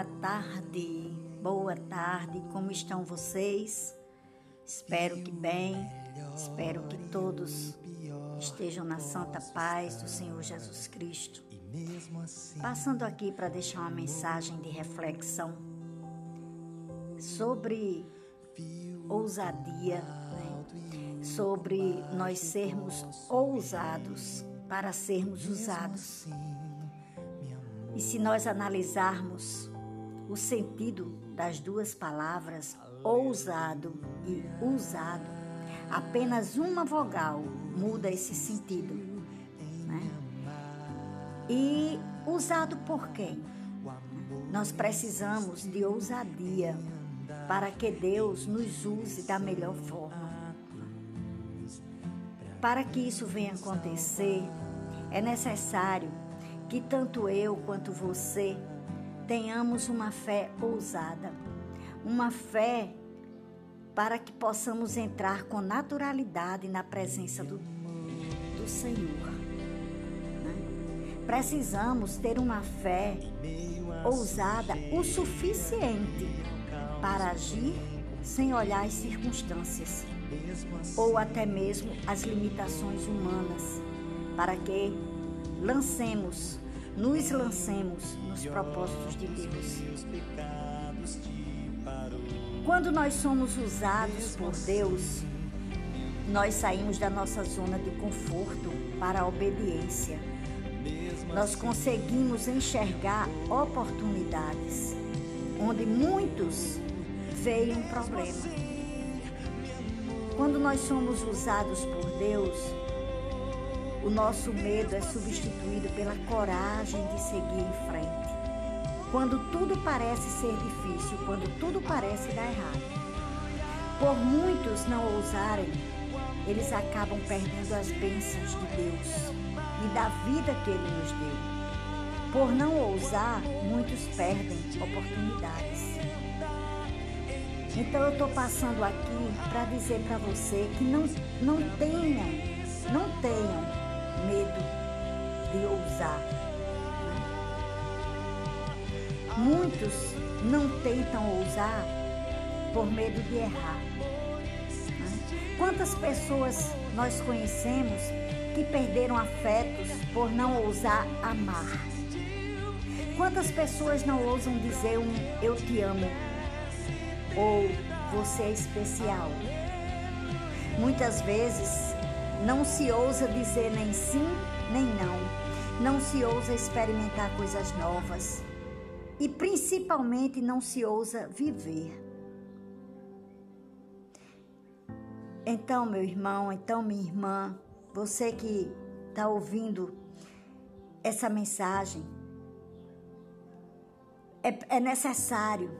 Boa tarde, boa tarde, como estão vocês? Espero que bem, espero que todos estejam na santa paz do Senhor Jesus Cristo. Passando aqui para deixar uma mensagem de reflexão sobre ousadia, né? sobre nós sermos ousados para sermos usados. E se nós analisarmos o sentido das duas palavras, ousado e usado, apenas uma vogal muda esse sentido. Né? E usado por quem? Nós precisamos de ousadia para que Deus nos use da melhor forma. Para que isso venha acontecer, é necessário que tanto eu quanto você tenhamos uma fé ousada, uma fé para que possamos entrar com naturalidade na presença do, do Senhor. Né? Precisamos ter uma fé ousada o suficiente para agir sem olhar as circunstâncias ou até mesmo as limitações humanas, para que lancemos, nos lancemos nos propósitos de Deus. Quando nós somos usados por Deus, nós saímos da nossa zona de conforto para a obediência. Nós conseguimos enxergar oportunidades onde muitos veem um problema. Quando nós somos usados por Deus, nosso medo é substituído pela coragem de seguir em frente. Quando tudo parece ser difícil, quando tudo parece dar errado. Por muitos não ousarem, eles acabam perdendo as bênçãos de Deus e da vida que Ele nos deu. Por não ousar, muitos perdem oportunidades. Então eu estou passando aqui para dizer para você que não, não tenham, não tenham Né? Muitos não tentam ousar por medo de errar. Né? Quantas pessoas nós conhecemos que perderam afetos por não ousar amar? Quantas pessoas não ousam dizer um eu te amo ou você é especial? Muitas vezes não se ousa dizer nem sim, nem não. Não se ousa experimentar coisas novas. E principalmente não se ousa viver. Então, meu irmão, então, minha irmã, você que está ouvindo essa mensagem, é, é necessário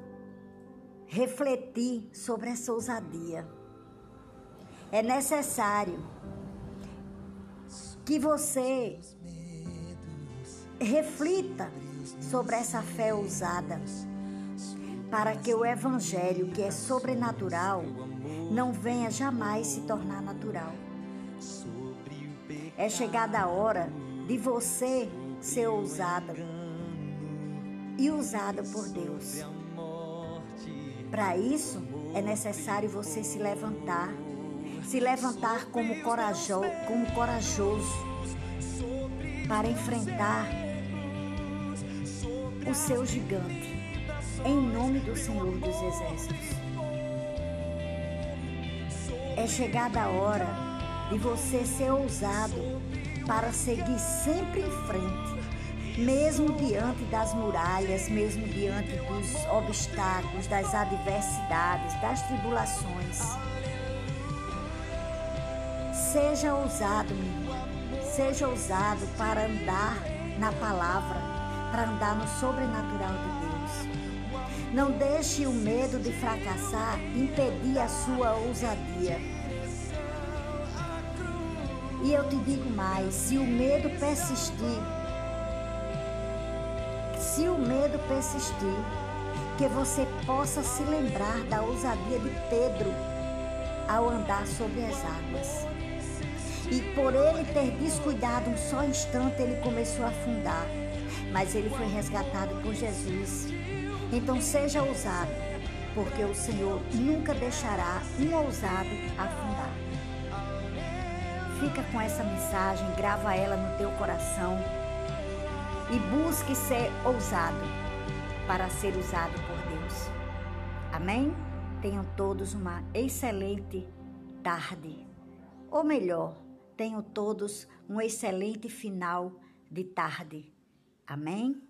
refletir sobre essa ousadia. É necessário que você reflita sobre essa fé ousada, para que o evangelho, que é sobrenatural, não venha jamais se tornar natural. É chegada a hora de você ser ousada e usada por Deus. Para isso, é necessário você se levantar se levantar como, como corajoso para enfrentar o seu gigante, em nome do Senhor dos Exércitos. É chegada a hora de você ser ousado para seguir sempre em frente, mesmo diante das muralhas, mesmo diante dos obstáculos, das adversidades, das tribulações. Seja ousado, meu irmão. Seja ousado para andar na palavra, para andar no sobrenatural de Deus. Não deixe o medo de fracassar impedir a sua ousadia. E eu te digo mais: se o medo persistir, se o medo persistir, que você possa se lembrar da ousadia de Pedro ao andar sobre as águas. E por ele ter descuidado um só instante, ele começou a afundar. Mas ele foi resgatado por Jesus. Então seja ousado, porque o Senhor nunca deixará um ousado afundar. Fica com essa mensagem, grava ela no teu coração e busque ser ousado para ser usado por Deus. Amém? Tenham todos uma excelente tarde. Ou melhor, tenham todos um excelente final de tarde. Amém?